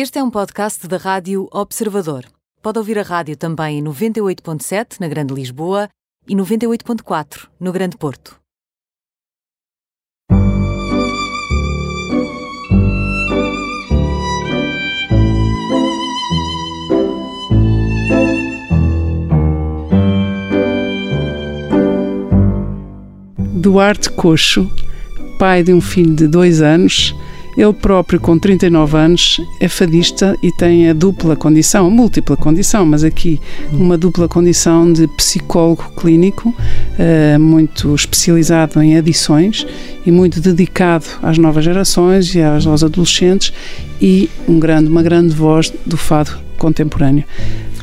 Este é um podcast da Rádio Observador. Pode ouvir a rádio também em 98.7 na Grande Lisboa e 98.4 no Grande Porto. Duarte Coxo, pai de um filho de dois anos, ele próprio, com 39 anos, é fadista e tem a dupla condição, múltipla condição, mas aqui uma dupla condição de psicólogo clínico, eh, muito especializado em adições e muito dedicado às novas gerações e aos, adolescentes e um grande, uma grande voz do fado contemporâneo.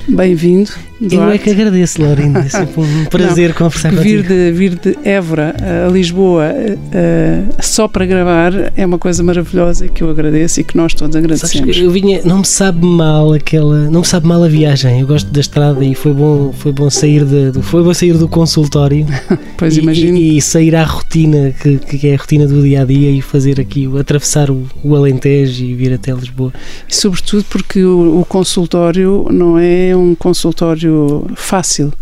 Bem-vindo. Eu é que agradeço, Laurinda. É sempre um prazer Não, conversar vir contigo. de, vir de Évora a Lisboa uh, só para gravar é uma coisa maravilhosa que eu agradeço e que nós todos agradecemos. eu vinha, não me sabe mal aquela, não me sabe mal a viagem. Eu gosto da estrada e foi bom, foi bom sair de, do, foi bom sair do consultório Pois e, imagino. e, e sair à rotina que, que é a rotina do dia a dia e fazer aqui, atravessar o, o Alentejo e vir até Lisboa. E sobretudo porque o, o consultório não é um consultório fácil.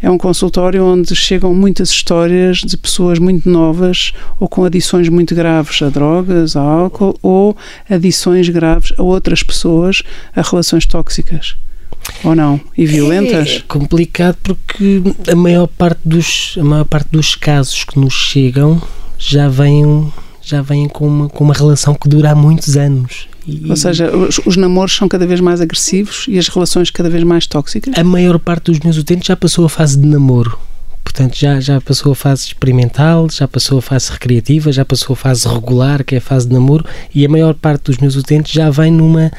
É um consultório onde chegam muitas histórias de pessoas muito novas ou com adições muito graves a drogas, a álcool ou adições graves a outras pessoas, a relações tóxicas. Ou não? E violentas? É complicado porque a maior parte dos, a maior parte dos casos que nos chegam já vêm, já vêm com, uma, com uma relação que dura há muitos anos. E Ou seja, os, os namoros são cada vez mais agressivos e as relações cada vez mais tóxicas? a maior parte dos meus utentes já passou a fase de namoro. Portanto, já, já passou a fase experimental, já passou a fase recreativa, já passou a fase regular, que é a fase de namoro, e a maior parte dos meus utentes já vem numa,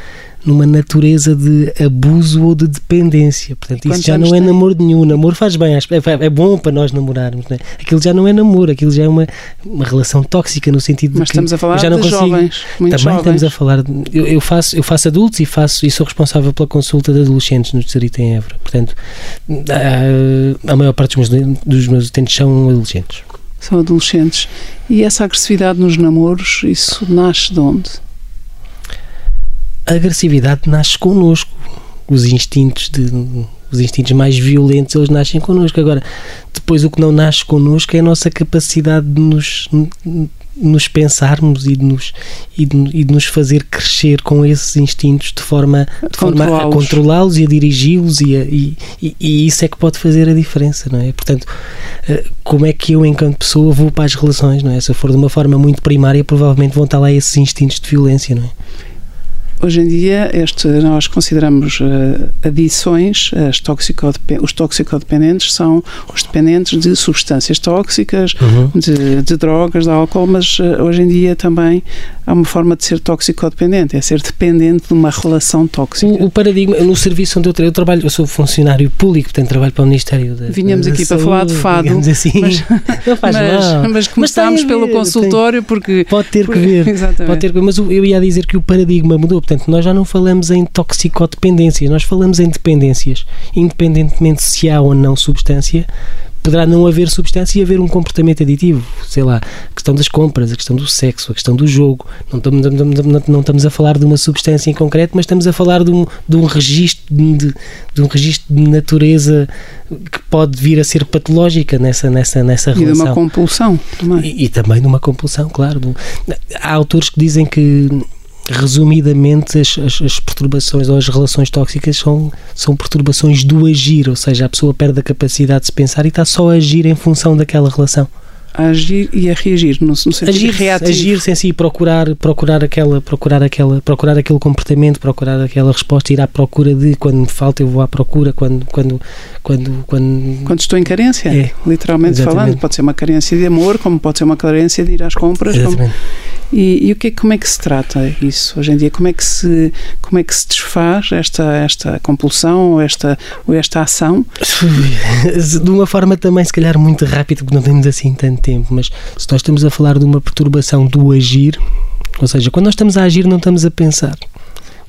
numa natureza de abuso ou de dependência. Portanto, isso já não é tem? namoro nenhum. Namoro faz bem, é, é bom para nós namorarmos. Não é? Aquilo já não é namoro, aquilo já é uma, uma relação tóxica, no sentido de Mas que estamos a falar já não de consigo, jovens, também jovens. estamos a falar. de- eu, eu faço, eu faço adultos e faço e sou responsável pela consulta de adolescentes no Distrito em Évora. Portanto, a, a maior parte dos meus, dos meus utentes são adolescentes. São adolescentes. E essa agressividade nos namoros, isso nasce de onde? A agressividade nasce connosco. Os instintos de os instintos mais violentos eles nascem connosco. Agora, depois o que não nasce connosco é a nossa capacidade de nos, nos pensarmos e de nos, e de, e de nos fazer crescer com esses instintos de forma, de forma a Controlá-los. e a dirigi-los e, e, e, e isso é que pode fazer a diferença, não é? Portanto, eh, como é que eu, enquanto pessoa, vou para as relações, não é? Se eu for de uma forma muito primária, provavelmente vão estar lá esses instintos de violência, não é? Hoje em dia, este, nós consideramos eh, adições, os toxicodependentes são os dependentes de substâncias tóxicas, de, de drogas, de álcool, mas eh, hoje em dia também há uma forma de ser toxicodependente, é ser dependente de uma relação tóxica. O, o paradigma, no serviço onde eu, tra- eu trabalho, eu sou funcionário público, portanto trabalho para o Ministério da Vinhamos da aqui para Saúde, falar de fado, assim. mas- não faz mas, mal. mas começámos tem pelo ver, consultório porque. Pode ter que porque- ver. Exatamente. Pode ter que ver, mas eu ia dizer que o paradigma mudou. Portanto, nós já não falamos em toxicodependências, nós falamos em dependências. Independentemente se há ou não substância, poderá não haver substância e haver um comportamento aditivo. Sei lá, a questão das compras, a questão do sexo, a questão do jogo. Não estamos, não- estamos a falar de uma substância em concreto, mas estamos a falar de um, de um registro de, de um registro de natureza que pode vir a ser patológica nessa, nessa, nessa E de relação. uma compulsão também. E, e também de uma compulsão, claro. Há autores que dizem que, resumidamente, as, as- as perturbações ou as relações tóxicas são, são perturbações do agir, ou seja, a pessoa perde a capacidade de se pensar e está só a agir em função daquela relação. A agir e a reagir, no, no sentido Agir, reativo. agir sem si procurar, procurar aquela, procurar aquela, procurar aquele comportamento, procurar aquela resposta, ir à procura de quando me falta eu vou à procura, quando, quando, quando, quando Quando estou em carência, É, literalmente exatamente. falando, pode ser uma carência de amor, como pode ser uma carência de ir às compras. como- Exatamente. E, e o que é, como é que se trata isso hoje em dia? Como é que se, como é que se desfaz esta, esta compulsão ou esta, ou esta ação? de uma forma também, se calhar, muito rápida, porque não temos assim tanto tempo, mas se nós estamos a falar de uma perturbação do agir, ou seja, quando nós estamos a agir, não estamos a pensar.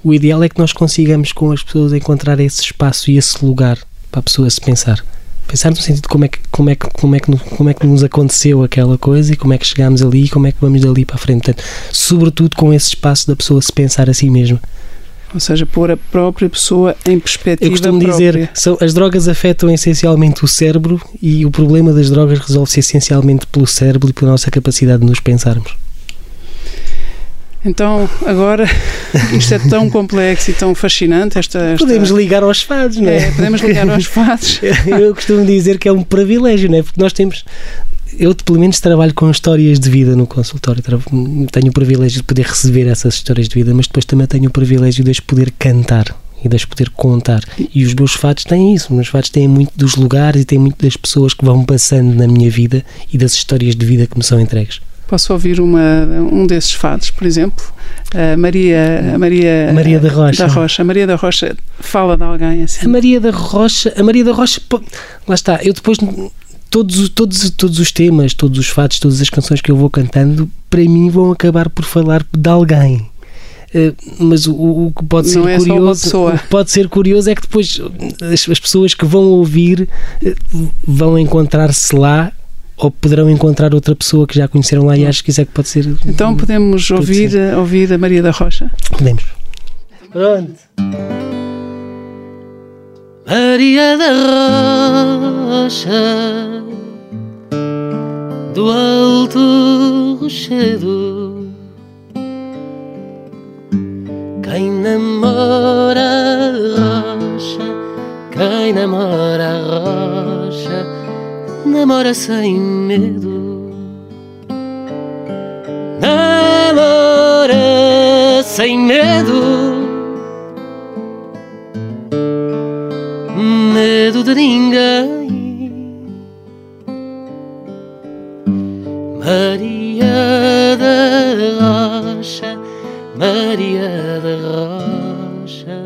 O ideal é que nós consigamos com as pessoas encontrar esse espaço e esse lugar para a pessoa se pensar. Pensar no sentido de como é que, como é que, como é que, como é que nos aconteceu aquela coisa e como é que chegámos ali e como é que vamos dali para a frente. Portanto, sobretudo com esse espaço da pessoa se pensar a si mesma. Ou seja, pôr a própria pessoa em perspectiva. Eu costumo própria. dizer, são, as drogas afetam essencialmente o cérebro e o problema das drogas resolve-se essencialmente pelo cérebro e pela nossa capacidade de nos pensarmos. Então, agora, isto é tão complexo e tão fascinante. Esta, esta... Podemos ligar aos fados, não é? é? Podemos ligar aos fados. Eu costumo dizer que é um privilégio, não é? Porque nós temos. Eu, pelo menos, trabalho com histórias de vida no consultório. Tenho o privilégio de poder receber essas histórias de vida, mas depois também tenho o privilégio de as poder cantar e de as poder contar. E os meus fatos têm isso. Os meus fatos têm muito dos lugares e têm muito das pessoas que vão passando na minha vida e das histórias de vida que me são entregues. Posso ouvir uma, um desses fados, por exemplo? A Maria, a Maria, Maria da Rocha. da Rocha. A Maria da Rocha fala de alguém assim. A Maria da Rocha, a Maria da Rocha, lá está. Eu depois todos, todos, todos os temas, todos os fatos, todas as canções que eu vou cantando, para mim vão acabar por falar de alguém. Uh, mas o, o, que pode ser é curioso o que pode ser curioso é que depois as, as pessoas que vão ouvir uh, vão encontrar-se lá ou poderão encontrar outra pessoa que já conheceram lá e acho que isso é que pode ser. Então podemos ouvir, ouvir a Maria da Rocha? Podemos. Pronto. Maria da Rocha do Alto Rochedo quem namora namora sem medo. Namora sem medo. Medo de ninguém. Maria da Rocha, Maria da Rocha,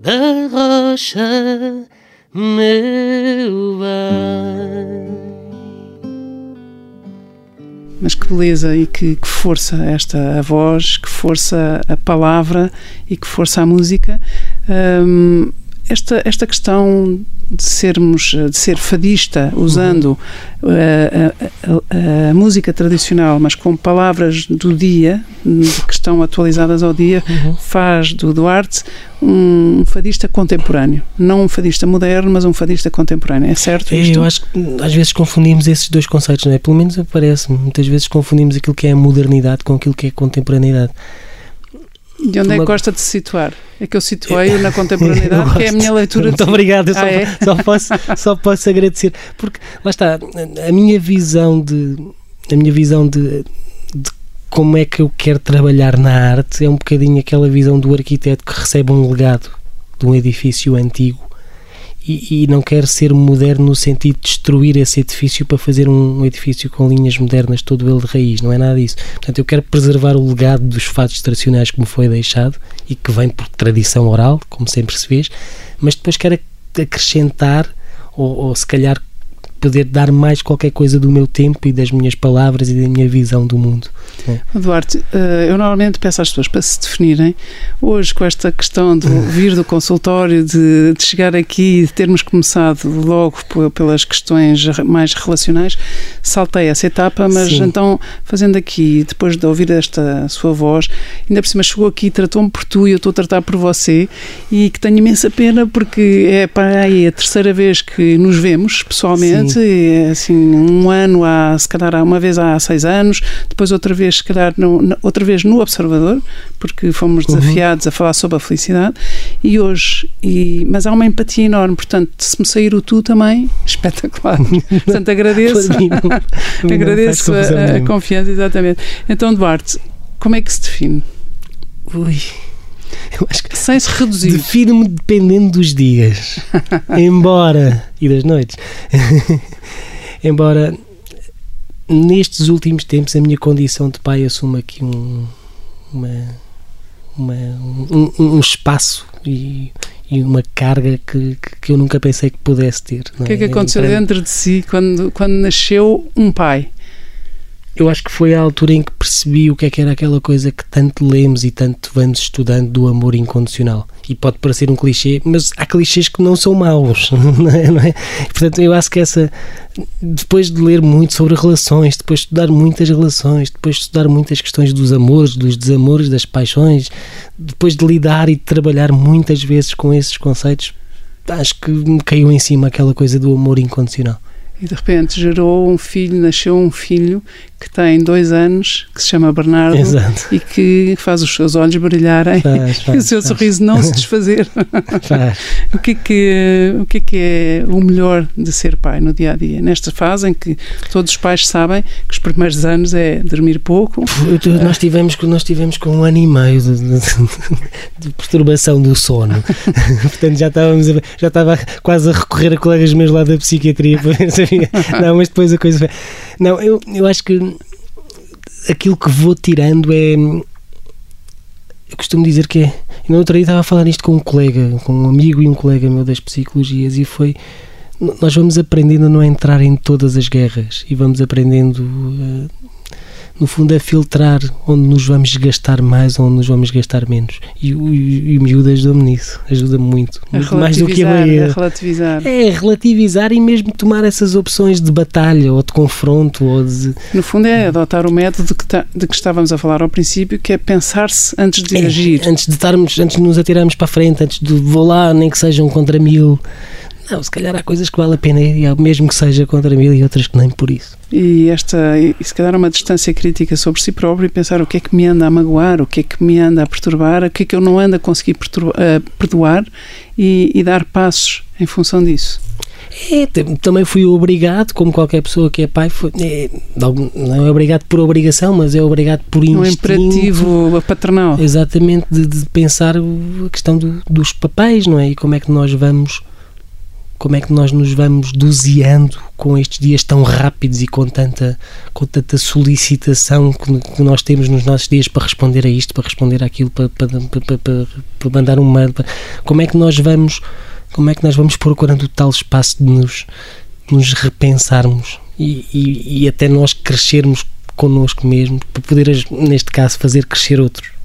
da Rocha meu bem. Mas que beleza e que, que, força esta a voz, que força a palavra e que força a música. Um, esta, esta questão de sermos de ser fadista usando uh, a, a, a, música tradicional mas com palavras do dia que estão atualizadas ao dia uhum. faz do Duarte um fadista contemporâneo. Não um fadista moderno mas um fadista contemporâneo. É certo é, eu acho que às vezes confundimos esses dois conceitos não é? Pelo menos parece muitas vezes confundimos aquilo que é a modernidade com aquilo que é a contemporaneidade e onde é que gosta de se situar? É que eu situei na contemporaneidade, que é a minha leitura. Muito de... obrigado, eu só, ah, é? só, posso, só posso agradecer. Porque, lá está, a minha visão de. A minha visão de, de como é que eu quero trabalhar na arte é um bocadinho aquela visão do arquiteto que recebe um legado de um edifício antigo e, e, não quer ser moderno no sentido de destruir esse edifício para fazer um, um, edifício com linhas modernas, todo ele de raiz, não é nada disso. Portanto, eu quero preservar o legado dos fatos tradicionais que me foi deixado e que vem por tradição oral, como sempre se fez, mas depois quero acrescentar ou, ou se calhar poder dar mais qualquer coisa do meu tempo e das minhas palavras e da minha visão do mundo. É. Duarte, eh, eu normalmente peço às pessoas para se definirem. Hoje, com esta questão de vir do consultório, de, de chegar aqui e de termos começado logo pelas questões mais relacionais, saltei essa etapa, mas Sim. então, fazendo aqui, depois de ouvir esta sua voz, ainda por cima chegou aqui, tratou-me por tu e eu estou a tratar por você, e que tenho imensa pena porque é para aí a terceira vez que nos vemos pessoalmente. Sim assim, um ano há, se calhar, uma vez há seis anos, depois outra vez, se calhar, no, outra vez no Observador, porque fomos uhum. desafiados uhum. a falar sobre a felicidade, e hoje, e, mas há uma empatia enorme, portanto, se me sair o tu também, espetacular. portanto, agradeço, agradeço a, a confiança, exatamente. Então, Duarte, como é que se define? Ui. Eu acho que sem se reduzir. Defino-me dependendo dos dias. Embora. e das noites. Embora nestes últimos tempos a minha condição de pai assuma aqui um, uma, uma um, um, espaço e, e uma carga que, que, eu nunca pensei que pudesse ter. O que é que é? aconteceu dentro de si quando, quando nasceu um pai? Eu acho que foi a altura em que percebi o que é que era aquela coisa que tanto lemos e tanto vamos estudando do amor incondicional. E pode parecer um clichê, mas há clichês que não são maus, não é? Não é? Portanto, eu acho que essa. Depois de ler muito sobre relações, depois de estudar muitas relações, depois de estudar muitas questões dos amores, dos desamores, das paixões, depois de lidar e de trabalhar muitas vezes com esses conceitos, acho que me caiu em cima aquela coisa do amor incondicional e de repente gerou um filho, nasceu um filho que tem dois anos, que se chama Bernardo Exato. e que faz os seus olhos brilharem faz, faz, e o seu faz. sorriso não se desfazer. o, que é que, o que é que é o melhor de ser pai no dia a dia? Nesta fase em que todos os pais sabem que os primeiros anos é dormir pouco. Nós tivemos, nós tivemos com um ano e meio de, de, de perturbação do sono. Portanto, já estávamos a, já estava quase a recorrer a colegas meus lá da psiquiatria para ver se havia. Não, mas depois a coisa foi. Não, eu, eu acho que aquilo que vou tirando é. Eu costumo dizer que é. No outro dia estava a falar isto com um colega, com um amigo e um colega meu das psicologias, e foi. Nós vamos aprendendo a não entrar em todas as guerras e vamos aprendendo, uh, no fundo, a filtrar onde nos vamos gastar mais ou onde nos vamos gastar menos. E, o, e o miúdo ajuda-me nisso, ajuda-me muito. muito mais do que a É relativizar. É relativizar e mesmo tomar essas opções de batalha ou de confronto ou de. No fundo, é adotar o método que tá, de que estávamos a falar ao princípio, que é pensar-se antes de é, agir. Antes de estarmos, antes de nos atirarmos para a frente, antes de vou lá, nem que sejam contra mil. Não, se calhar há coisas que vale a pena ir, mesmo que seja contra mil e outras que nem por isso. E esta, e se calhar uma distância crítica sobre si próprio e pensar o que é que me anda a magoar, o que é que me anda a perturbar, o que é que eu não ando a conseguir perdoar e, e dar passos em função disso. É, também fui obrigado, como qualquer pessoa que é pai, foi, é, não é obrigado por obrigação, mas é obrigado por instinto. Um imperativo paternal. Exatamente, de, de pensar a questão do, dos papéis, não é? E como é que nós vamos como é que nós nos vamos doseando com estes dias tão rápidos e com tanta, com tanta solicitação que, que nós temos nos nossos dias para responder a isto, para responder àquilo, para, para, para, para, para mandar um mail. Como é que nós vamos como é que nós vamos procurando o tal espaço de nos, nos repensarmos e, e, e até nós crescermos connosco mesmo, para poder, neste caso, fazer crescer outros.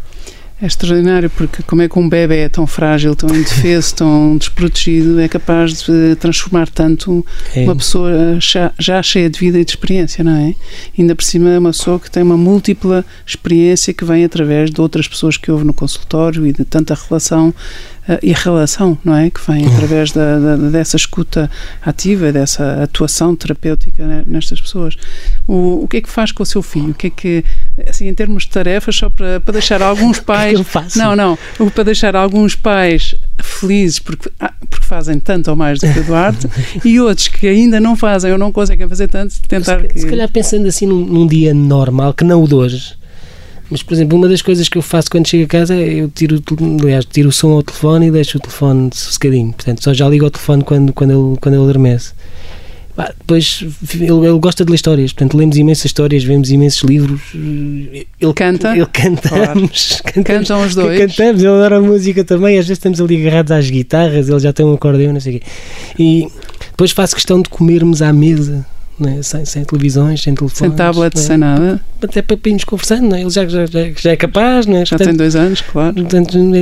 É extraordinário porque como é que um bebê é tão frágil, tão indefeso, tão desprotegido, é capaz de transformar tanto É. uma pessoa já, cheia de vida e de experiência, não é? Ainda por cima é uma pessoa que tem uma múltipla experiência que vem através de outras pessoas que houve no consultório e de tanta relação e relação, não é? Que vem através da, da- dessa escuta ativa, dessa atuação terapêutica nestas pessoas. O, o que é que faz com o seu filho? O que é que, assim, em termos de tarefas, só para, para deixar alguns pais. eu faço? Não, não. O Para deixar alguns pais felizes porque, ah, porque fazem tanto ou mais do que o Duarte e outros que ainda não fazem ou não conseguem fazer tanto, tentar se, que. se calhar pensando assim num, num dia normal, que não o de hoje. Mas, por exemplo, uma das coisas que eu faço quando chego a casa é eu tiro, aliás, tiro o som ao telefone e deixo o telefone sossegadinho. Portanto, só já ligo ao telefone quando, quando, ele, quando ele adormece. Pá, depois ele, ele gosta de ler histórias, portanto, lemos imensas histórias, vemos imensos livros. Ele Canta? Ele cantamos. cantamos Cantam os dois. Cantamos, ele adora a música também. Às vezes estamos ali agarrados às guitarras, ele já tem um acordeão, não sei o quê. E depois faço questão de comermos à mesa, né? sem, sem televisões, sem telefones. Sem tablet, né? sem nada. Até para irmos conversando, não é? ele já, já, já, é capaz, não é? Já tem dois anos, claro. Portanto, é.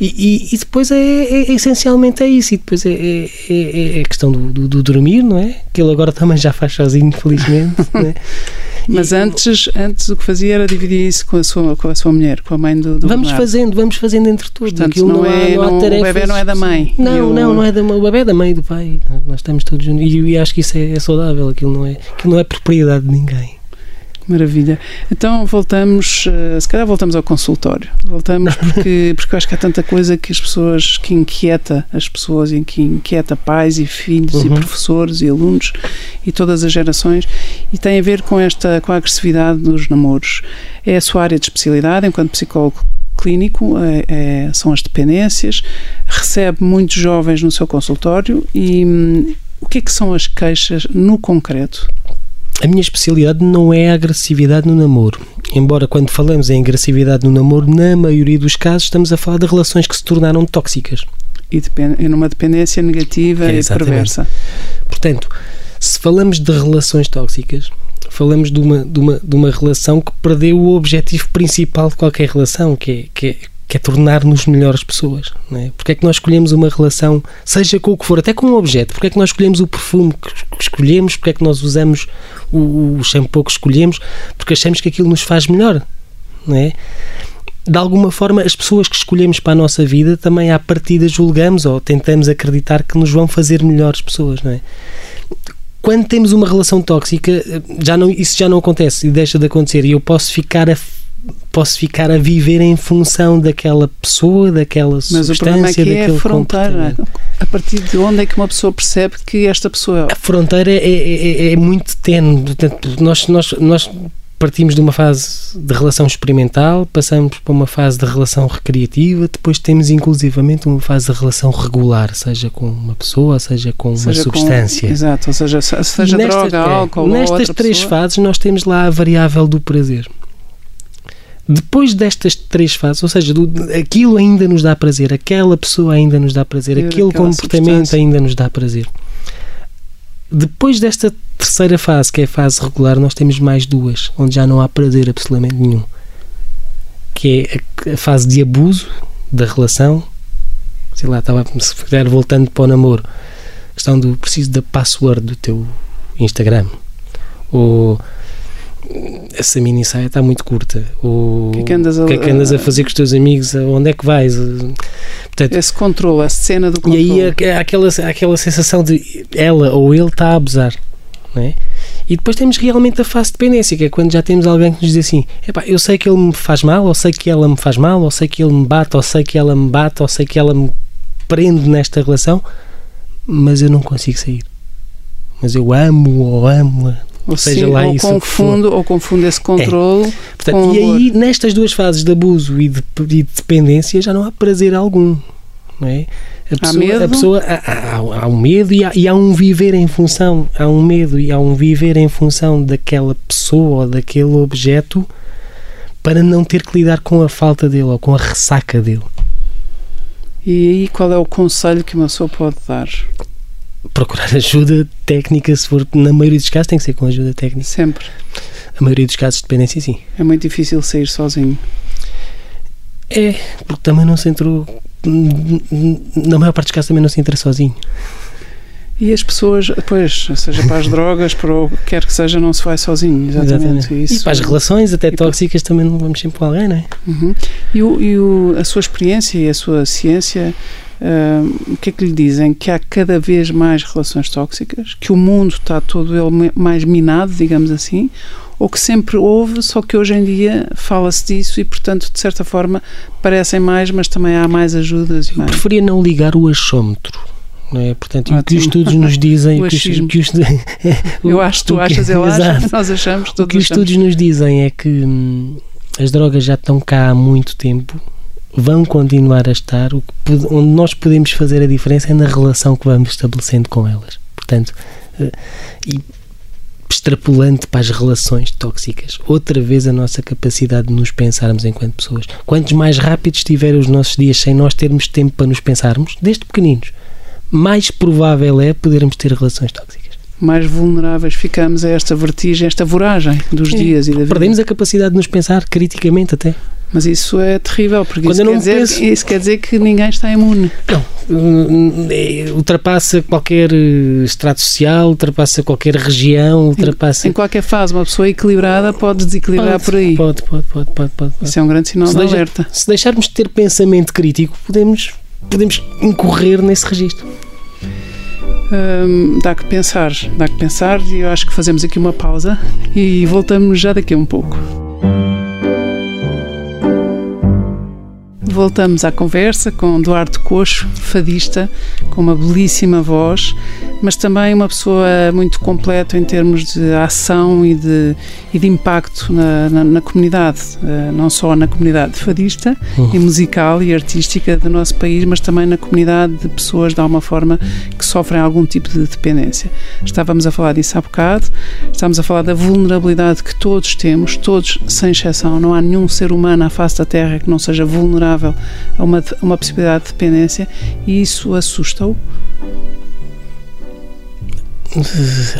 E, e, e depois é, é- é essencialmente é isso. E depois é, é, é- é a questão do, do, do dormir, não é? Que ele agora também já faz sozinho, felizmente. não é? Mas E- antes, antes o que fazia era dividir isso com a sua, com a sua mulher, com a mãe do, do Vamos Bernardo. fazendo, vamos fazendo entre todos. Portanto, Aquilo não há- é- há não- o tarefas- bebé não é da mãe. Não, o- não, não é da mãe. O bebé é da mãe e do pai. Nós- Nós estamos todos juntos. E, e acho que isso é, é saudável. Aquilo não é, aquilo não é propriedade de ninguém. Maravilha. Então voltamos, eh, se calhar voltamos ao consultório. Voltamos porque, porque eu acho que há tanta coisa que as pessoas, que inquieta as pessoas e que inquieta pais e filhos e Uhum. professores e alunos e todas as gerações e tem a ver com esta, com a agressividade nos namoros. É a sua área de especialidade enquanto psicólogo clínico, é- é- são as dependências, recebe muitos jovens no seu consultório e hum, o que é que são as queixas no concreto? A minha especialidade não é a agressividade no namoro. Embora quando falamos em agressividade no namoro, na maioria dos casos estamos a falar de relações que se tornaram tóxicas. e, depen- e numa dependência negativa É, e perversa. Portanto, se falamos de relações tóxicas, falamos de uma, de, uma, de uma relação que perdeu o objetivo principal de qualquer relação, que é, que é, que é tornar-nos melhores pessoas. Não é? Porque é que nós escolhemos uma relação, seja com o que for, até com um objeto? Porque é que nós escolhemos o perfume que escolhemos? Porque é que nós usamos o, o shampoo que escolhemos? Porque achamos que aquilo nos faz melhor. Não é? de alguma forma, as pessoas que escolhemos para a nossa vida também à partida julgamos ou tentamos acreditar que nos vão fazer melhores pessoas, não é? Quando temos uma relação tóxica, já não, isso já não acontece e deixa de acontecer e eu posso ficar a posso ficar a viver em função daquela pessoa, daquela Mas substância, Mas o problema aqui é a fronteira. A partir de onde é que uma pessoa percebe que esta pessoa... A fronteira é, é, é, é muito tenue. Portanto, nós, nós, nós partimos de uma fase de relação experimental, passamos para uma fase de relação recreativa, depois temos inclusivamente uma fase de relação regular, seja com uma pessoa, seja com seja uma substância. Com, exato, ou seja, seja nestas, droga, é, álcool Nestas três pessoa. fases nós temos lá a variável do prazer. Depois destas três fases, ou seja, do, aquilo ainda nos dá prazer, aquela pessoa ainda nos dá prazer, aquele comportamento ainda nos dá prazer. Depois desta terceira fase, que é a fase regular, nós temos mais duas, onde já não há prazer absolutamente nenhum. Que é a fase de abuso da relação. Sei lá, estava se calhar voltando para o namoro. A questão do preciso da password do teu Instagram. Ou essa mini saia está muito curta. O que é que andas a, que é que andas a fazer com os teus amigos? Onde é que vais? Portanto, Esse controle, a cena do controle. E aí há aquela, aquela sensação de ela ou ele está a abusar. Não é? E depois temos realmente a fase de dependência, que é quando já temos alguém que nos diz assim: eu sei que ele me faz mal, ou sei que ela me faz mal, ou sei que ele me bate, ou sei que ela me bate, ou sei que ela me prende nesta relação, mas eu não consigo sair. Mas eu amo ou amo ou seja lá ou isso confundo, ou confundo esse controle é. Portanto, e aí nestas duas fases de abuso e de, de, dependência já não há prazer algum não é? a pessoa, há, medo? A pessoa há, há, há, um medo e há, e há um viver em função há um medo e há um viver em função daquela pessoa ou daquele objeto para não ter que lidar com a falta dele ou com a ressaca dele e aí qual é o conselho que uma pessoa pode dar? Procurar ajuda técnica, se for, na maioria dos casos tem que ser com ajuda técnica. Sempre. A maioria dos casos de dependência, sim. É muito difícil sair sozinho. É, porque também não se entrou. Na maior parte dos casos também não se entra sozinho. E as pessoas, depois, seja para as drogas, para o que quer que seja, não se vai sozinho, exatamente. exatamente. Isso. E para as relações, até tóxicas, para... também não vamos sempre com alguém, não é? Uhum. E, o, e o, a sua experiência e a sua ciência Uh, o que é que lhe dizem? Que há cada vez mais relações tóxicas, que o mundo está todo ele mais minado, digamos assim, ou que sempre houve, só que hoje em dia fala-se disso e, portanto, de certa forma, parecem mais, mas também há mais ajudas. Eu mais. preferia não ligar o achômetro. Não é? Portanto, o que os estudos nos dizem. o que os, que os, eu acho, tu achas, eu acho, nós achamos. O que os estudos nos dizem é que hum, as drogas já estão cá há muito tempo vão continuar a estar. O que, onde nós podemos fazer a diferença é na relação que vamos estabelecendo com elas. Portanto, eh, e extrapolando para as relações tóxicas, outra vez a nossa capacidade de nos pensarmos enquanto pessoas. Quantos mais rápidos estiverem os nossos dias sem nós termos tempo para nos pensarmos, desde pequeninos, mais provável é podermos ter relações tóxicas mais vulneráveis ficamos a esta vertigem, esta voragem dos dias e da vida. Perdemos a capacidade de nos pensar criticamente até. Mas isso é terrível, porque isso quer, dizer, penso... isso quer dizer que ninguém está imune. Não. Hum, é, ultrapassa qualquer eh, estrato social, ultrapassa qualquer região, ultrapassa. Em, em qualquer fase, uma pessoa equilibrada pode desequilibrar pode, por aí. Pode, pode, pode, pode, pode, Isso é um grande sinal se de deixa, alerta. Se deixarmos de ter pensamento crítico, podemos, podemos incorrer nesse registro. Hum, dá que pensar, dá que pensar e eu acho que fazemos aqui uma pausa e voltamos já daqui a um pouco. Voltamos à conversa com Duarte Coxo, fadista, com uma belíssima voz, mas também uma pessoa muito completa em termos de ação e de, e de impacto na, na, na comunidade, eh, não só na comunidade fadista uhum. e musical e artística do nosso país, mas também na comunidade de pessoas de alguma forma que sofrem algum tipo de dependência. Estávamos a falar disso há bocado, estamos a falar da vulnerabilidade que todos temos, todos sem exceção, não há nenhum ser humano à face da Terra que não seja vulnerável vulnerável a uma, a uma possibilidade de dependência e isso assusta-o?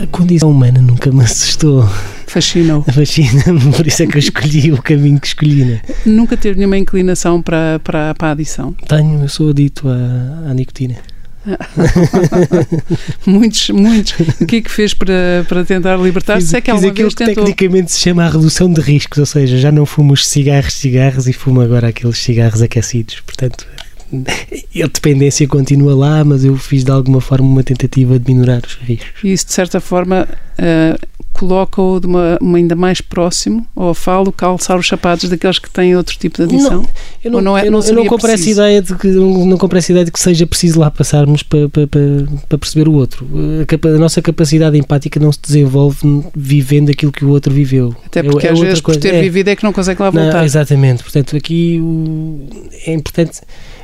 A condição humana nunca me assustou. Fascinou. Fascina-me, por isso é que eu escolhi o caminho que escolhi. Né? Nunca teve nenhuma inclinação para, para, para a adição? Tenho, eu sou adito à, à nicotina. muitos, muitos. O que é que fez para, para tentar libertar-se? É que fiz aquilo que tentou... tecnicamente se chama a redução de riscos, ou seja, já não fumo os cigarros, cigarros e fumo agora aqueles cigarros aquecidos. Portanto, a dependência continua lá, mas eu fiz de alguma forma uma tentativa de minorar os riscos. E isso, de certa forma, uh, coloca-o de uma, uma, ainda mais próximo ao falo calçar os sapatos daqueles que têm outro tipo de adição? Não, eu não, não, é, eu não, eu não compro essa ideia de que não, compro essa ideia de que seja preciso lá passarmos para, para, para, perceber o outro. A, a, nossa capacidade empática não se desenvolve vivendo aquilo que o outro viveu. Até porque é, é às vezes coisa. por ter é, vivido é que não consegue lá voltar. Não, exatamente. Portanto, aqui o, é importante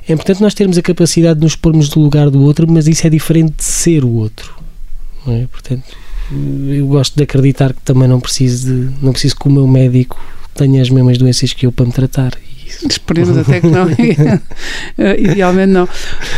é importante nós termos a capacidade de nos pormos no lugar do outro, mas isso é diferente de ser o outro. É? Portanto, eu gosto de acreditar que também não preciso, de, não preciso que o meu médico tenha as mesmas doenças que eu para me tratar. Esperemos até que não. Eh, idealmente não.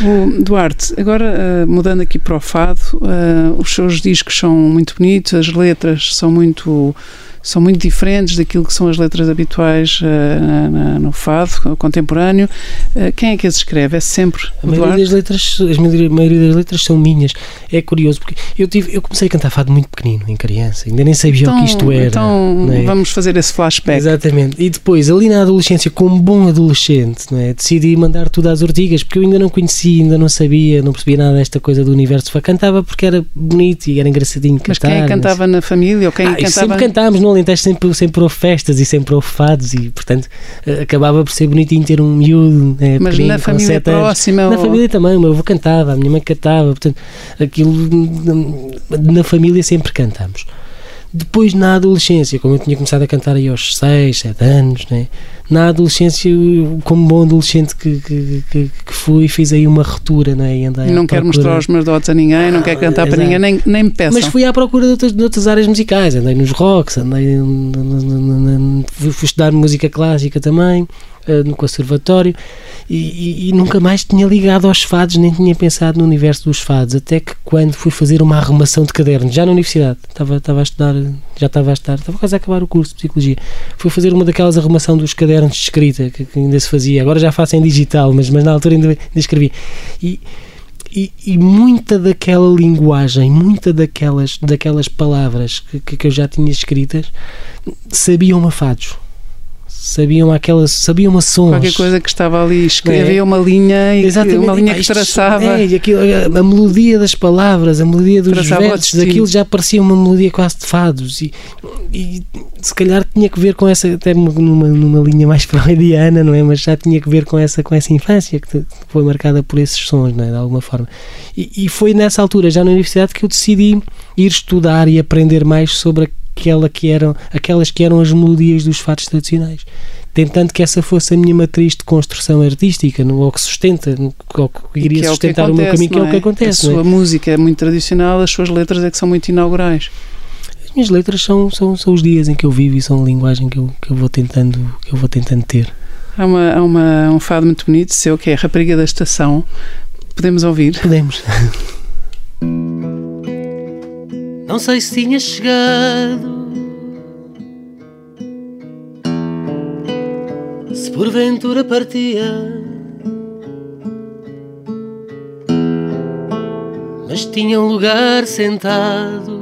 O Duarte, agora uh, mudando aqui para o fado, uh, os seus discos são muito bonitos, as letras são muito são muito diferentes daquilo que são as letras habituais uh, no fado contemporâneo. Uh, quem é que as escreve? É sempre a maioria das letras, a maioria das letras são minhas. É curioso porque eu tive, eu comecei a cantar fado muito pequenino, em criança, ainda nem sabia então, o que isto então, era. Então é? vamos fazer esse flashback. Exatamente. E depois, ali na adolescência, como bom adolescente, não é? decidi mandar tudo às ortigas porque eu ainda não conhecia, ainda não sabia, não percebia nada desta coisa do universo. Cantava porque era bonito e era engraçadinho cantar. Mas quem cantava na família ou quem ah, cantava? Sempre cantámos no Alentejo sempre, sempre houve festas e sempre houve fados e, portanto, eh, acabava por ser bonitinho ter um miúdo. Né, Mas na família próxima? Na ou... família também, o meu avô cantava, a minha mãe cantava, portanto, aquilo na família sempre cantamos. Depois, na adolescência, como eu tinha começado a cantar aí aos 6, 7 anos, né? Na adolescência, como bom adolescente que, que, que, que fui, fiz aí uma ruptura. Né? E andei não quero mostrar os meus dotes a ninguém, não quero cantar para ninguém, nem, nem me peçam. Mas fui à procura de outras, de outras áreas musicais, andei nos rocks, andei, fui estudar música clássica também. Eh, no conservatório e, e, e, nunca mais tinha ligado aos fados, nem tinha pensado no universo dos fados, até que quando fui fazer uma arrumação de cadernos, já na universidade, estava, estava a estudar, já estava a estar, estava quase a acabar o curso de Psicologia, fui fazer uma daquelas arrumação dos cadernos de escrita, que, que ainda se fazia, agora já faço em digital, mas, mas na altura ainda, ainda escrevi. E, e, e, muita daquela linguagem, muita daquelas, daquelas palavras que, que eu já tinha escritas sabiam-me a fados sabiam aquelas sabiam uma sons qualquer coisa que estava ali escrevia é. uma linha e Exatamente. uma linha que traçava é, aquilo, a, melodia das palavras a melodia dos traçava versos aquilo já parecia uma melodia quase de fados e, e, se calhar tinha que ver com essa até numa, numa linha mais freudiana não é mas já tinha que ver com essa com essa infância que foi marcada por esses sons não é? de alguma forma e, e foi nessa altura já na universidade que eu decidi ir estudar e aprender mais sobre aquela que eram, aquelas que eram as melodias dos fatos tradicionais tentando que essa fosse a minha matriz de construção artística, no, ou que sustenta, ou que iria que é sustentar o, acontece, o, meu caminho, que é o que é? acontece. A sua é? música é muito tradicional, as suas letras é que são muito inaugurais. As minhas letras são, são, são os dias em que eu vivo e são a linguagem que eu, que eu, vou, tentando, que eu vou tentando ter. Há, uma, há uma, um fado muito bonito seu que é a Rapariga da Estação. Podemos ouvir? Podemos. Não sei se tinha chegado. Se porventura partia. Mas tinha um lugar sentado.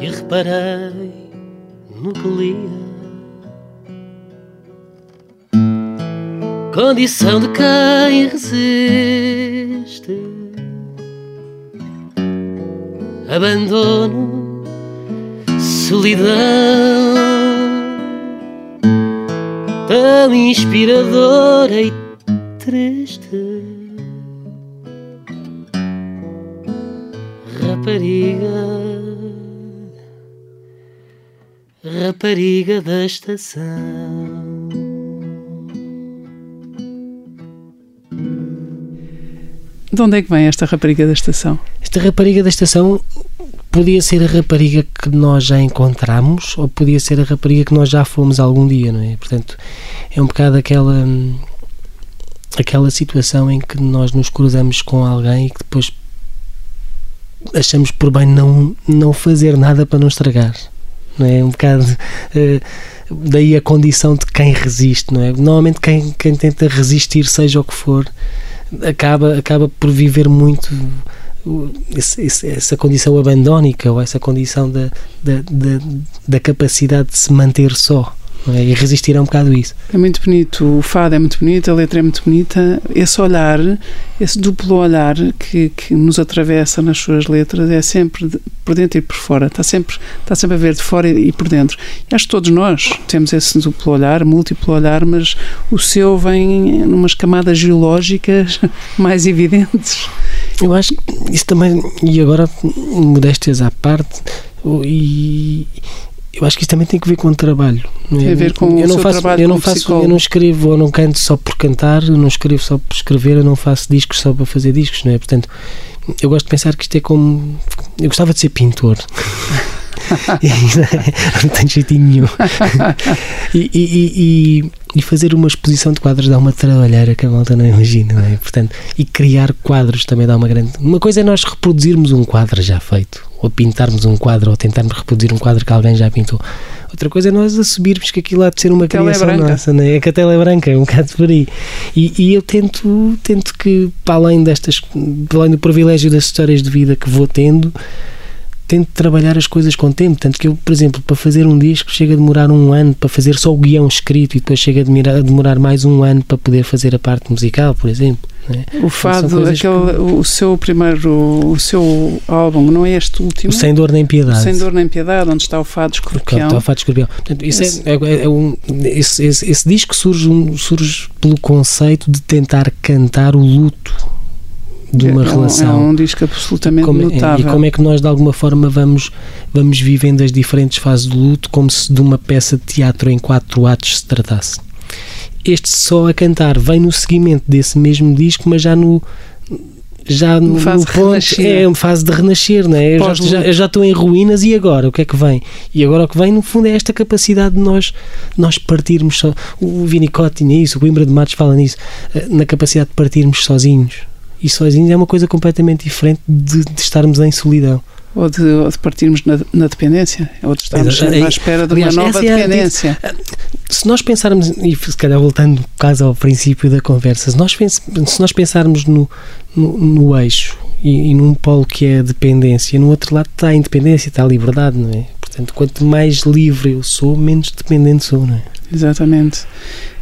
E reparei no que lia. Condição de quem resiste abandono, solidão, tão inspiradora e triste. Rapariga, rapariga da estação. De onde é que vem esta rapariga da estação? Esta rapariga da estação podia ser a rapariga que nós já encontramos ou podia ser a rapariga que nós já fomos algum dia, não é? Portanto, é um bocado aquela aquela situação em que nós nos cruzamos com alguém e que depois achamos por bem não, não fazer nada para não estragar. Não é um bocado uh, daí a condição de quem resiste, não é? Normalmente quem, quem tenta resistir, seja o que for, acaba, acaba por viver muito essa condição abandónica ou essa condição da, da, da, da capacidade de se manter só é? e resistir a um bocado isso. É muito bonito, o fado é muito bonito, a letra é muito bonita. Esse olhar, esse duplo olhar que, que nos atravessa nas suas letras é sempre de, por dentro e por fora, está sempre, está sempre a ver de fora e, e por dentro. E acho que todos nós temos esse duplo olhar, múltiplo olhar, mas o seu vem numas camadas geológicas mais evidentes. Eu acho que isso também, e agora modéstias à parte, e eu acho que isso também tem que ver com o trabalho. Tem a ver com eu o não faço, trabalho eu não faço, psicólogo. eu não escrevo ou não canto só por cantar, eu não escrevo só por escrever, eu não faço discos só para fazer discos, não é? Portanto, eu gosto de pensar que isto é como eu gostava de ser pintor. não tenho jeitinho nenhum. e, e, e, e, fazer uma exposição de quadros dá uma trabalheira que a malta não imagina, não é? Portanto, e criar quadros também dá uma grande. Uma coisa é nós reproduzirmos um quadro já feito, ou pintarmos um quadro, ou tentarmos reproduzir um quadro que alguém já pintou. Outra coisa é nós assumirmos que aquilo há de ser uma tela é criação branca. nossa, não é? É que a tela é branca, é um bocado por aí. E, e eu tento, tento que, para além destas, para além do privilégio das histórias de vida que vou tendo, tento trabalhar as coisas com tempo. Tanto que eu, por exemplo, para fazer um disco chega a demorar um ano para fazer só o guião escrito e depois chega a demorar, mais um ano para poder fazer a parte musical, por exemplo. é? O fado, coisas aquele, o seu primeiro, o seu álbum, não é este último? O Sem Dor Nem Piedade. Sem Dor Nem Piedade, onde está o fado Que o escorpião. Está o Fado Escorpião. Portanto, isso Esse- é, é- é um, esse, esse, esse disco surge, um- surge pelo conceito de tentar cantar o luto de uma é, relação. É um disco absolutamente Como é- notável. e como é que nós de alguma forma vamos vamos vivendo as diferentes fases do luto como se de uma peça de teatro em quatro atos se tratasse este só a cantar vem no seguimento desse mesmo disco mas já no já no, fase no ponto renascer. é uma fase de renascer não é? eu, já, já, eu já estou em ruínas e agora o que é que vem e agora o que vem no fundo é esta capacidade de nós nós partirmos só o Winnicott tinha isso o Coimbra de Matos fala nisso eh, na capacidade de partirmos sozinhos e sozinhos é uma coisa completamente diferente de, de estarmos em solidão. Ou, de, ou de partirmos na, na dependência, ou de estarmos à espera de Aliás, uma nova é dependência. Se nós pensarmos, e se calhar voltando quase ao princípio da conversa, se nós, se nós pensarmos no, no, no eixo e, e num polo que é a dependência, no outro lado está a independência, está a liberdade, não é? Portanto, quanto mais livre eu sou, menos dependente sou, não é? Exatamente.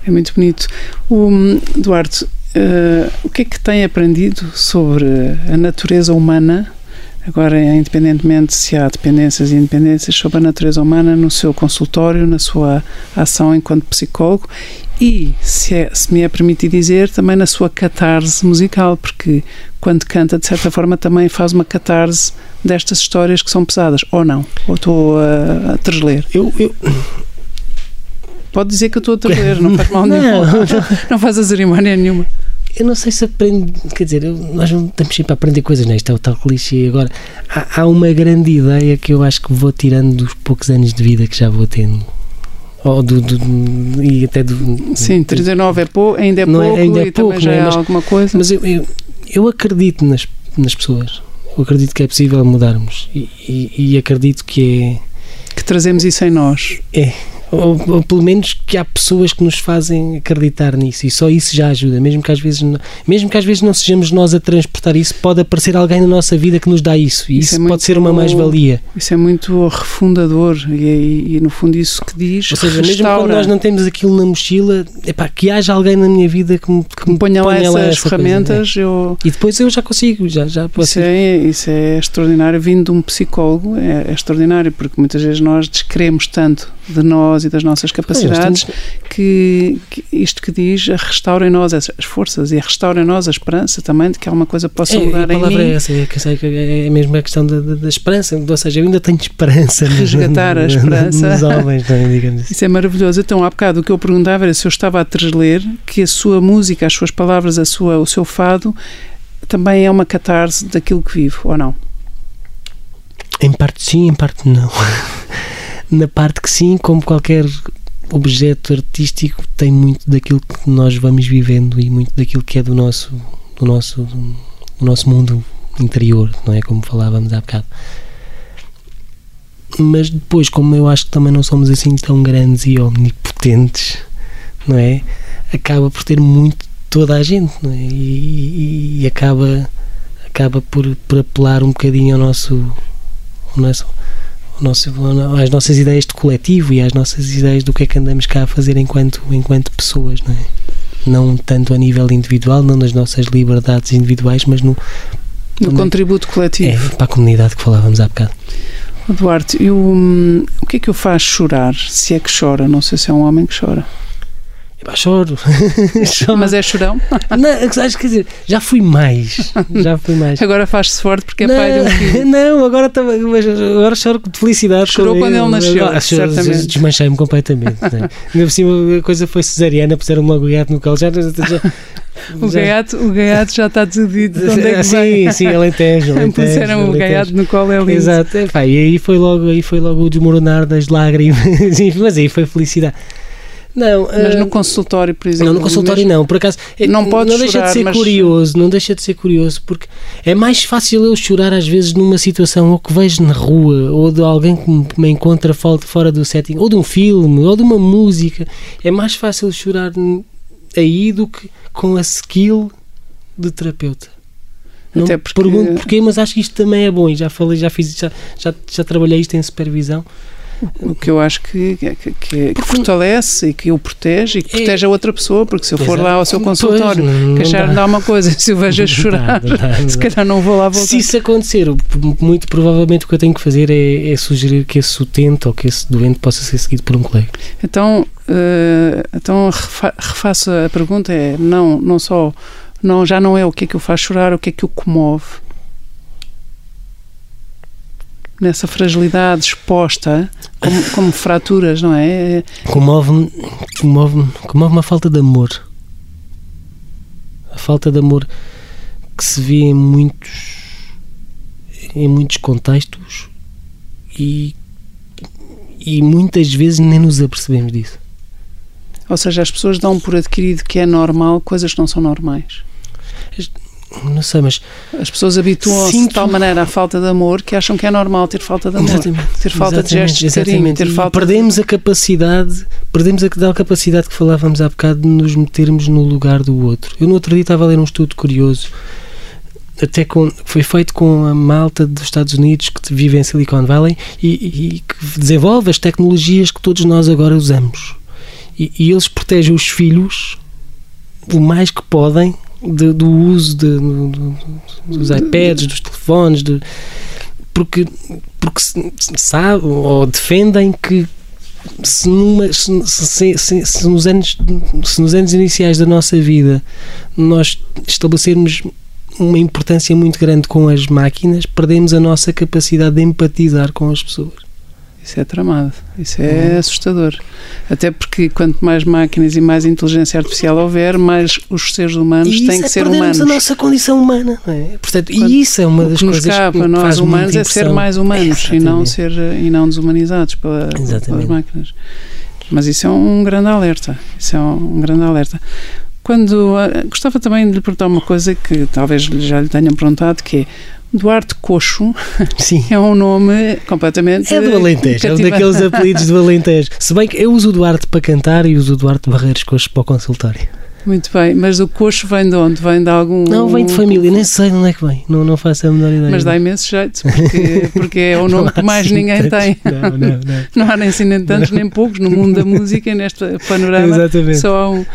É muito bonito. O, hum, Duarte, eh, o que é que tem aprendido sobre a natureza humana, agora independentemente se há dependências e independências, sobre a natureza humana no seu consultório, na sua ação enquanto psicólogo e, se, é- se me é permitido dizer, também na sua catarse musical, porque quando canta, de certa forma, também faz uma catarse destas histórias que são pesadas, ou não? Ou estou a, a trasler? Eu, eu, Pode dizer que eu estou a trasler, não faz mal Não, nenhum. Não faz a cerimónia nenhuma. eu não sei se aprendo, quer dizer, eu- nós não estamos sempre a aprender coisas, não é? Isto é o tal clichê. Agora, há, há uma grande ideia que eu acho que vou tirando dos poucos anos de vida que já vou tendo. Ou do, do- e até do. Sim, 39 é pouco, ainda é Não é- pouco ainda é e pouco, também já não é? é Mas- alguma coisa. Mas eu, eu, eu acredito nas, nas pessoas. Eu acredito que é possível mudarmos. E, e, e acredito que que trazemos isso em nós. é. Ou, ou pelo menos que há pessoas que nos fazem acreditar nisso e só isso já ajuda, mesmo que às vezes não, mesmo que às vezes não sejamos nós a transportar isso, pode aparecer alguém na nossa vida que nos dá isso e Isso isso, é pode ser uma mais-valia. Isso é muito refundador e, e, e, no fundo isso que diz Ou seja, mesmo restaura. quando nós não temos aquilo na mochila, epá, que haja alguém na minha vida que me, que me ponha lá ponha essas essa coisa, ferramentas, eu, né? E depois eu já consigo, já, já posso isso, é, isso é extraordinário. Vindo de um psicólogo, é, é extraordinário, porque muitas vezes nós descremos tanto de nós e das nossas capacidades temos- que, que isto que diz restaura em nós as as forças e restaura em nós a esperança também de que alguma coisa possa É, a mudar em palavra mim. é essa, é, que é mesmo a questão da, da- esperança, ou seja, eu ainda tenho esperança Resgatar a esperança. nos homens, é? digamos assim. Isso é maravilhoso. Então, há bocado, o que eu perguntava era se eu estava a trasler que a sua música, as suas palavras, a sua, o seu fado também é uma catarse daquilo que vivo, ou não? Em parte sim, em parte não. Na parte que sim, como qualquer objeto artístico tem muito daquilo que nós vamos vivendo e muito daquilo que é do nosso, do nosso, do nosso mundo interior, não é? Como falávamos há bocado. Mas depois, como eu acho que também não somos assim tão grandes e omnipotentes, não é? Acaba por ter muito toda a gente, é? E, e, e acaba, acaba por, por apelar um bocadinho ao nosso, ao nosso nosso, às nossas ideias de coletivo e às nossas ideias do que é que andamos cá a fazer enquanto, enquanto pessoas, não é? Não tanto a nível individual, não nas nossas liberdades individuais, mas no, no contributo coletivo. É, para a comunidade que falávamos há bocado. Duarte, eu, hum, o que é que o faz chorar? Se é que chora? Não sei se é um homem que chora. Epá, choro. choro. Mas é chorão? Não, acho que dizer, já fui mais. Já fui mais. Agora faz-se forte porque é não, pai de um filho. Não, agora, agora choro de felicidade. Chorou quando ele nasceu. Ah, choro, Desmanchei-me completamente. Ainda por cima a coisa foi cesariana, puseram logo o gato no colo. Já, já, o, gaiato, o gaiato já está decidido de onde é que sim, vem. Sim, Alentejo. alentejo Puseram o gaiato no colo, é lindo. Exato. e aí foi, logo, aí foi logo o desmoronar das lágrimas. Mas aí foi felicidade. Não, mas no consultório, por exemplo. Não, no consultório não, por acaso. Não pode Não deixa chorar, de ser mas... curioso, não deixa de ser curioso, porque é mais fácil eu chorar às vezes numa situação ou que vejo na rua, ou de alguém que me encontra fora do setting, ou de um filme, ou de uma música. É mais fácil chorar aí do que com a skill de terapeuta. Não Até porque... pergunto porquê, mas acho que isto também é bom e já falei, já fiz, já, já, já trabalhei isto em supervisão. O que eu acho que, que, que, que fortalece e que o protege e que protege a outra pessoa, porque se eu for Exato. lá ao seu consultório queixar-me de alguma coisa, se eu vejo a chorar, Não dá, não dá. se calhar não vou lá voltar. Se isso acontecer, muito provavelmente o que eu tenho que fazer é, é sugerir que esse utente ou que esse doente possa ser seguido por um colega. Então, eh, então refa- refaço a pergunta: é não, não só, não, já não é o que é que o faz chorar, o que é que o comove. Nessa fragilidade exposta, como, como fraturas, não é? Comove-me comove comove a falta de amor. A falta de amor que se vê em muitos em muitos contextos e, e muitas vezes nem nos apercebemos disso. Ou seja, as pessoas dão por adquirido que é normal coisas que não são normais. Não sei, mas As pessoas habituam-se de tal maneira à falta de amor que acham que é normal ter falta de amor. Exatamente. Ter falta de Exatamente, gestos de carinho, ter falta de- perdemos a capacidade, perdemos a tal capacidade que falávamos há bocado de nos metermos no lugar do outro. Eu no outro dia estava a ler um estudo curioso, até com, foi feito com a malta dos Estados Unidos que vive em Silicon Valley e, e- e que desenvolve as tecnologias que todos nós agora usamos. E, e eles protegem os filhos o mais que podem de- do uso de- do- do- dos iPads, dos telefones, porque, porque sabe ou defendem que se, numa, se- se- se nos anos, se nos anos iniciais da nossa vida nós estabelecermos uma importância muito grande com as máquinas, perdemos a nossa capacidade de empatizar com as pessoas. Isso é tramado, isso é Uhum. assustador. Até porque quanto mais máquinas e mais inteligência artificial houver, mais os seres humanos e têm que é ser humanos. a nossa condição humana. Não é? Portanto, e isso é uma das que nos coisas cabe a nós humanos é ser mais humanos e não ser e não desumanizados pela, pelas máquinas. Mas isso é um grande alerta. Isso é um grande alerta. Quando ah, gostava também de lhe perguntar uma coisa que talvez já lhe tenham perguntado, que é Duarte Coxo Sim. é um nome completamente É do Alentejo, é um cativante. daqueles apelidos do Alentejo. Se bem que eu uso o Duarte para cantar e uso o Duarte Barreiros Coxo para o consultório. Muito bem, mas o coxo vem de onde? Vem de algum. Não, vem de família, nem sei de onde é que vem, não, não faço a menor ideia. Mas dá imenso jeito, porque, porque é o nome que mais assim ninguém tantos. tem. Não, não, não. Não há nem assim nem tantos nem poucos no mundo da música, neste panorama. Exatamente. Só há um.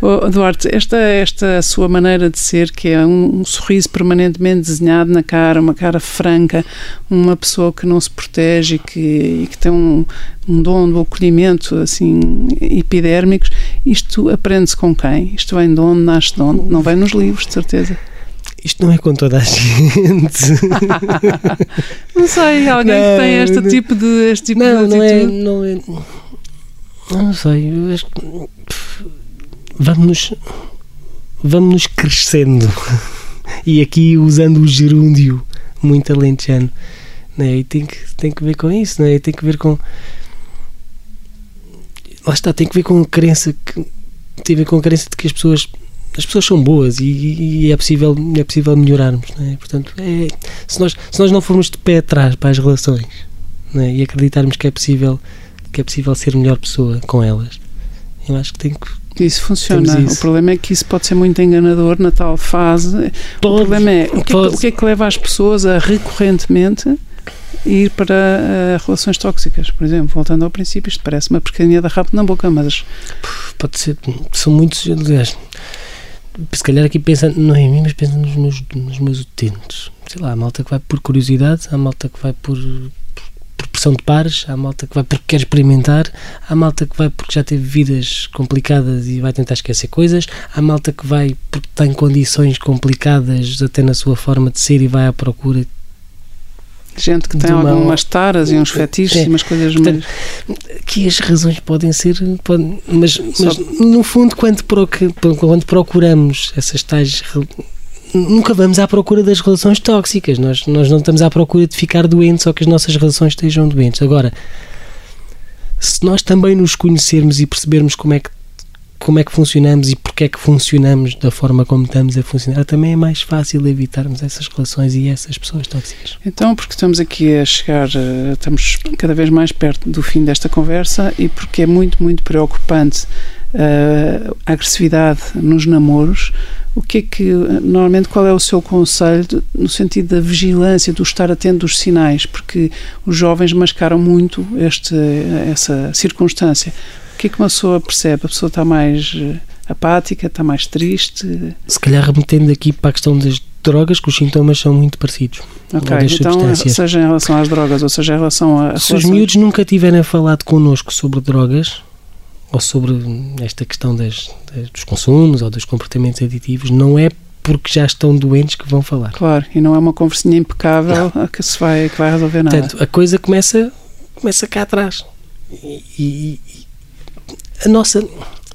Oh, Duarte, esta, esta sua maneira de ser, que é um, um sorriso permanentemente desenhado na cara, uma cara franca, uma pessoa que não se protege e que, e que tem um, um dom do acolhimento assim epidérmicos, isto aprende-se com quem? Isto vem de onde? Nasce de onde? Não vem nos livros, de certeza. Isto não é com toda a gente. Não sei, alguém que tem Não, este não. tipo de, este tipo Não, de não é, não é. Não sei, eu acho que vamos vamos crescendo e aqui usando o gerúndio muito alentejano né? e tem que, tem que ver com isso né? tem que ver com lá está, tem que ver com a crença que tem a ver com a crença de que as pessoas as pessoas são boas e, e é possível é possível melhorarmos é? portanto é, se nós se nós não formos de pé atrás para as relações é? e acreditarmos que é possível que é possível ser melhor pessoa com elas eu acho que tem que Isso funciona. Isso. O problema é que isso pode ser muito enganador na tal fase. o problema é o que, é que- o que é que leva as pessoas a recorrentemente ir para eh, relações tóxicas, por exemplo, voltando ao princípio, isto parece uma porcaria da rabo na boca, mas pode ser são muitos aliás se calhar aqui pensa não é em mim mas pensa nos meus, nos meus utentes. Sei lá, há malta que vai por curiosidade há malta que vai por, por pressão de pares há malta que vai porque quer experimentar há malta que vai porque já teve vidas complicadas e vai tentar esquecer coisas há malta que vai porque tem condições complicadas até na sua forma de ser e vai à procura gente que tem uma- algumas taras e uns fetiches É, e umas coisas portanto, mais. que as razões podem ser podem- mas, Só- mas no fundo quando, procu- quando procuramos essas tais nunca vamos à procura das relações tóxicas. Nós, nós não estamos à procura de ficar doentes ou que as nossas relações estejam doentes. Agora se nós também nos conhecermos e percebermos como é que como é que funcionamos e porque é que funcionamos da forma como estamos a funcionar, também é mais fácil evitarmos essas relações e essas pessoas tóxicas. Então, porque estamos aqui a chegar, eh, estamos cada vez mais perto do fim desta conversa e porque é muito, muito preocupante eh, a agressividade nos namoros, o que é que, normalmente, qual é o seu conselho no sentido da vigilância, do estar atento dos sinais? Porque os jovens mascaram muito este, essa circunstância. O que é que uma pessoa percebe? A pessoa está mais eh, apática, está mais triste? Se calhar remetendo aqui para a questão das drogas, que os sintomas são muito parecidos. Ok, então, seja em relação às drogas ou seja em relação a. Se os miúdos nunca tiverem falado connosco sobre drogas ou sobre esta questão das, das- dos consumos ou dos comportamentos aditivos, não é porque já estão doentes que vão falar. Claro, e não é uma conversinha impecável a que se vai, que vai resolver nada. Portanto, a coisa começa, começa cá atrás. E- e a nossa.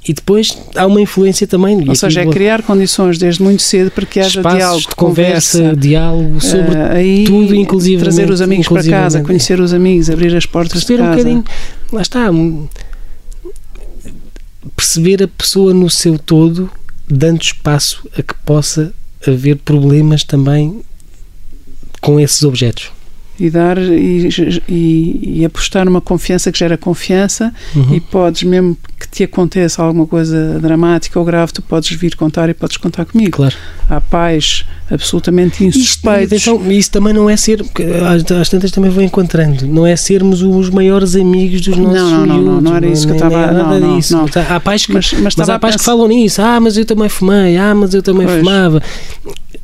E depois há uma influência também. Ou seja, é criar condições desde muito cedo para que haja espaços diálogo, de conversa, diálogo sobre eh, aí, tudo, inclusivamente- trazer os amigos para casa, conhecer os amigos, abrir as portas de perceber um casa. bocadinho. Lá está. um, Perceber a pessoa no seu todo, dando espaço a que possa haver problemas também com esses objetos. E dar e, e- e apostar numa confiança que gera confiança Uhum. e podes, mesmo que te aconteça alguma coisa dramática ou grave, tu podes vir contar e podes contar comigo. Claro. Há pais absolutamente Isto, insuspeitos. atenção, isso também não é ser, porque às, tantas também vou encontrando, não é sermos os maiores amigos dos nossos Não, não, não, não, não era miúdos, isso que eu estava- nada não, não, disso. não. Há pais que, mas, mas, mas há pais que falam nisso, ah, mas eu também fumei, ah, mas eu também Pois. fumava.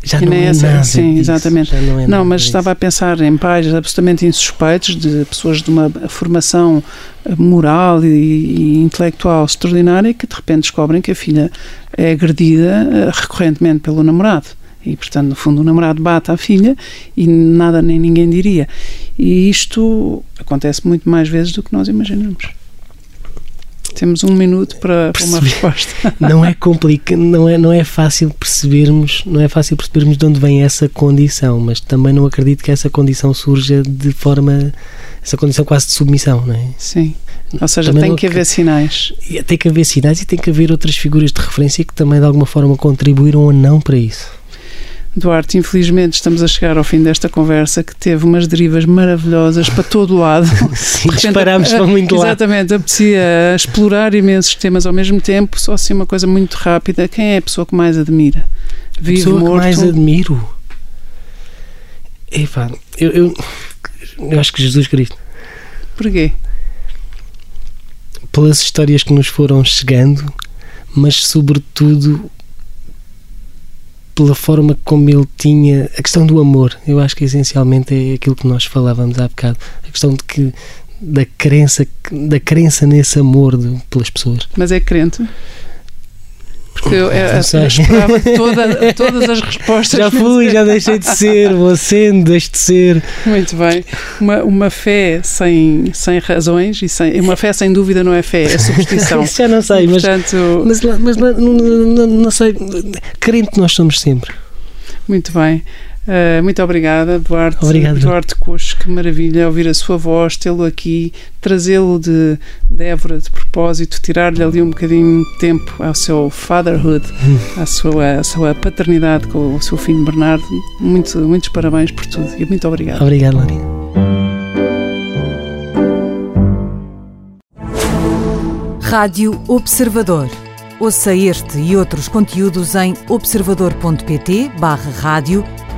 Já E não nem é essa- nada sim, disso, exatamente. não é Não, mas disso. estava a pensar em pais absolutamente insuspeitos, de pessoas de uma formação eh, moral e, e intelectual extraordinária que de repente descobrem que a filha é agredida eh, recorrentemente pelo namorado. E, portanto, no fundo, o namorado bate à filha e nada nem ninguém diria. E isto acontece muito mais vezes do que nós imaginamos. Temos um minuto para, para uma resposta. não é complicado, não é, não é fácil percebermos, não é fácil percebermos de onde vem essa condição, mas também não acredito que essa condição surja de forma essa condição quase de submissão, não é? Sim. Ou seja, Também tem que haver sinais. Tem que haver sinais e tem que haver outras figuras de referência que também de alguma forma contribuíram ou não para isso. Duarte, infelizmente estamos a chegar ao fim desta conversa que teve umas derivas maravilhosas para todo o lado. Sim, repente, disparámos para muito lá. Exatamente, apetecia explorar imensos temas ao mesmo tempo, só assim uma coisa muito rápida. Quem é a pessoa que mais admira? A Vivo, pessoa morto? que mais admiro. Epá, eu, eu, eu acho que Jesus Cristo. Porquê? pelas histórias que nos foram chegando, mas sobretudo pela forma como ele tinha a questão do amor. Eu acho que essencialmente é aquilo que nós falávamos há bocado, a questão de que da crença da crença nesse amor de- pelas pessoas. Mas é crente? Porque eu, eu, Não sei. eu esperava toda- todas as respostas. Já fui, já deixei de ser, vou sendo, deixo de ser. Muito bem. Uma, uma fé sem, sem razões e sem, uma fé sem dúvida não é fé, é superstição. Isso já não sei, mas, Portanto, mas, mas lá- não, não- não- não sei, crente nós somos sempre. Muito bem. Uh, muito obrigada, Duarte. Obrigado. Duarte Coxo, que maravilha ouvir a sua voz, tê-lo aqui, trazê-lo de, de Évora de propósito, tirar-lhe ali um bocadinho de tempo ao seu fatherhood, hum. à, sua, à sua paternidade com o seu filho Bernardo. Muito, muitos parabéns por tudo e muito obrigado. Obrigado, Marina. Rádio Observador. Ouça este e outros conteúdos em observador.pt/barra rádio